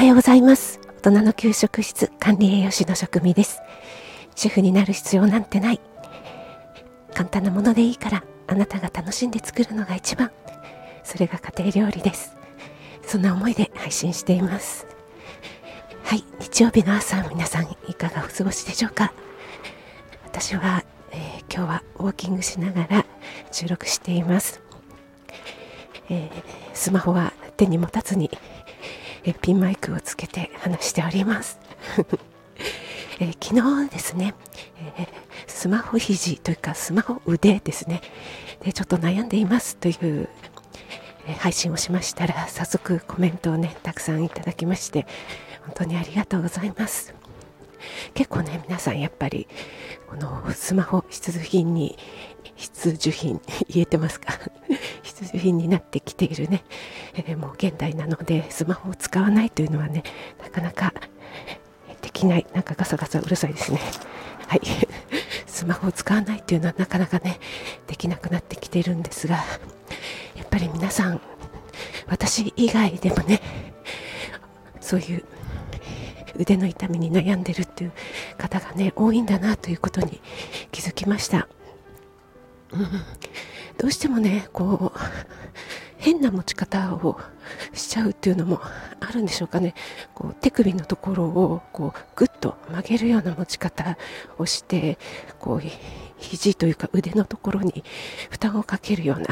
はようございます。大人の給食室管理栄養士の職味です。主婦になる必要なんてない。簡単なものでいいからあなたが楽しんで作るのが一番。それが家庭料理です。そんな思いで配信しています。はい日曜日の朝皆さんいかがお過ごしでしょうか？私は、えー、今日はウォーキングしながら収録しています、えー、スマホは手に持たずにえピンマイクをつけて話しております。え昨日ですね、えスマホ肘というかスマホ腕ですね。でちょっと悩んでいますという、え配信をしましたら早速コメントをねたくさんいただきまして本当にありがとうございます。結構ね皆さんやっぱりこのスマホ必需品に必需品 言えてますか？必需品になってきているね、えー、もう現代なのでスマホを使わないというのはねなかなかできない。なんかガサガサうるさいですね。はい。スマホを使わないというのはなかなかねできなくなってきているんですがやっぱり皆さん私以外でもねそういう腕の痛みに悩んでるっていう方がね多いんだなということに気づきました、うん、どうしてもねこう変な持ち方をしちゃうっていうのもあるんでしょうかね。こう手首のところをこうぐっと曲げるような持ち方をしてこう肘というか腕のところに負担をかけるような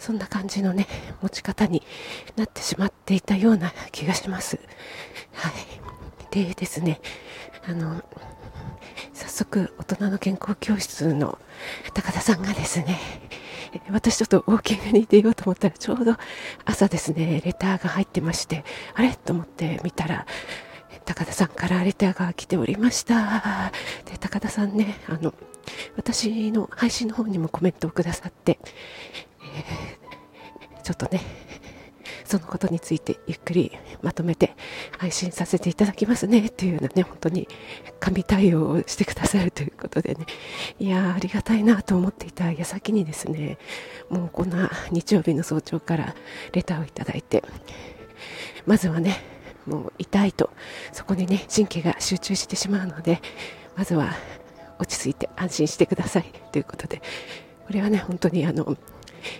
そんな感じのね持ち方になってしまっていたような気がします。はい。でですねあの早速大人の健康教室の高田さんがですね私ちょっとウォーキングに出ようと思ったらちょうど朝ですねレターが入ってましてあれ？と思って見たら高田さんからレターが来ておりました。で高田さんねあの私の配信の方にもコメントをくださって、えー、ちょっとねそのことについてゆっくりまとめて配信させていただきますね。っていうようなね、本当に神対応をしてくださるということでね、いやありがたいなと思っていた矢先にですね、もうこんな日曜日の早朝からレターをいただいて、まずはね、もう痛いと、そこにね、神経が集中してしまうので、まずは落ち着いて安心してくださいということで、これはね、本当にあの、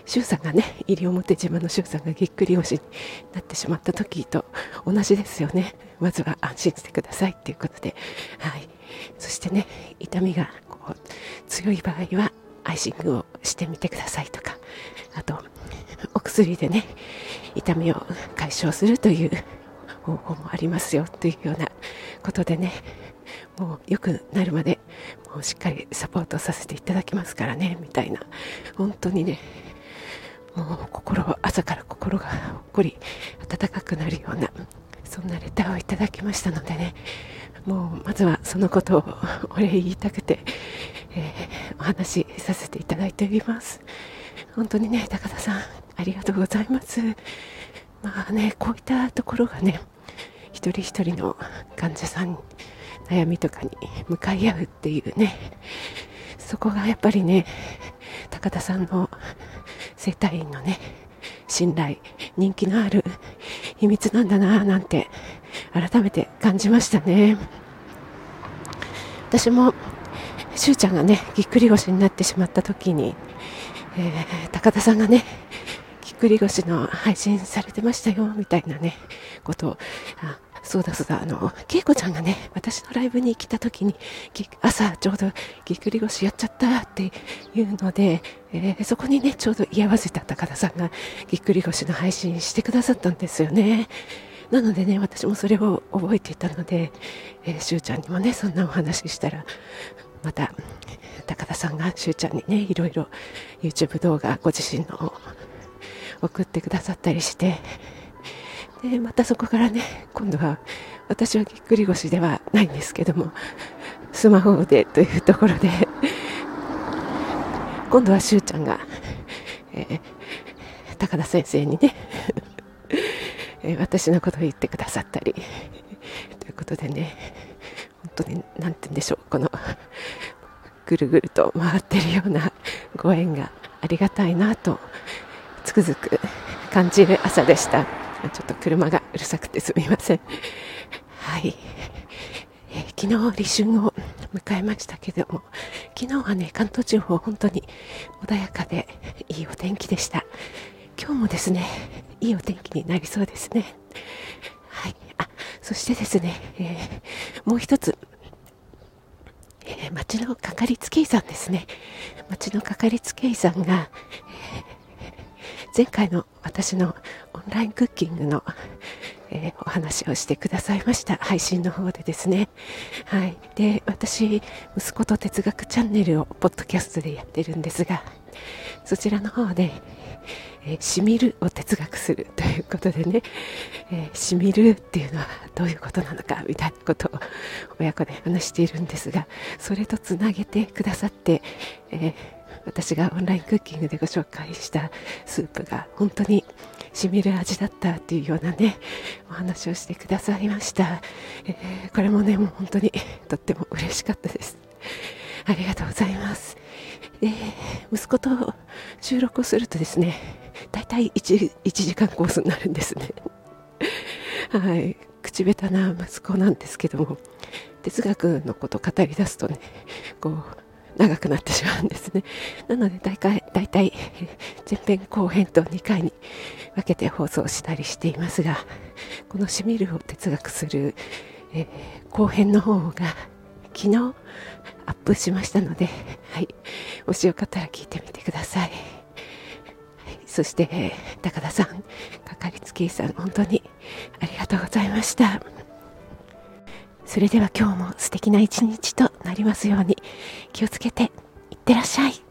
周さんがね西表島の周さんがぎっくり腰になってしまった時と同じですよね。まずは安心してください。っていうことで、はい、そしてね痛みがこう強い場合はアイシングをしてみてくださいとか。あとお薬でね痛みを解消するという方法もありますよというようなことでねもう良くなるまでもうしっかりサポートさせていただきますからねみたいな。本当にねもう心朝から心がほっこり温かくなるようなそんなレターをいただきましたのでねもうまずはそのことをお礼言いたくて、えー、お話しさせていただいております。本当にね高田さんありがとうございます。まあねこういったところがね一人一人の患者さん悩みとかに向かい合うっていうねそこがやっぱりね高田さんの整体院のね信頼人気のある秘密なんだななんて改めて感じましたね。私もしゅうちゃんがねぎっくり腰になってしまった時に、えー、高田さんがねぎっくり腰の配信されてましたよみたいなねことをそうだそうだ、あの、恵子ちゃんがね、私のライブに来た時に、朝ちょうどぎっくり腰やっちゃったっていうので、えー、そこにね、ちょうど居合わせた高田さんがぎっくり腰の配信してくださったんですよね。なのでね、私もそれを覚えていたので、えー、しゅうちゃんにもね、そんなお話ししたら、また、高田さんがしゅうちゃんにね、いろいろ YouTube 動画、ご自身の送ってくださったりして、でまたそこからね今度は私はぎっくり腰ではないんですけどもスマホでというところで今度はしゅうちゃんが、えー、高田先生にねえ私のことを言ってくださったりということでね本当に何て言うんでしょうこのぐるぐると回ってるようなご縁がありがたいなとつくづく感じる朝でした。ちょっと車がうるさくてすみません。はい。えー、昨日立春を迎えましたけども、昨日はね、関東地方本当に穏やかでいいお天気でした。今日もですね、いいお天気になりそうですね。はい。あ、そしてですね、えー、もう一つ、えー、町のかかりつけ医さんですね。町のかかりつけ医さんが、えー、前回の私のオンラインクッキングの、えー、お話をしてくださいました。配信の方でですね。はい。で私息子と哲学チャンネルをポッドキャストでやってるんですがそちらの方でえー、しみるを哲学するということでね、えー、しみるっていうのはどういうことなのかみたいなことを親子で話しているんですがそれとつなげてくださって、えー、私がオンラインクッキングでご紹介したスープが本当にしみる味だったっていうようなねお話をしてくださいました、えこれもねもう本当にとっても嬉しかったです。ありがとうございます。で息子と収録をするとですね大体 1, 1時間コースになるんですね。はい。口下手な息子なんですけども哲学のこと語り出すとねこう長くなってしまうんですねなので大体大体前編後編と2回に分けて放送したりしていますがこの「しみる」を哲学する、えー、後編の方が昨日アップしましたので、はい、もしよかったら聞いてみてください。はい、そして、高田さん、かかりつけ医さん、本当にありがとうございました。それでは今日も素敵な一日となりますように気をつけていってらっしゃい。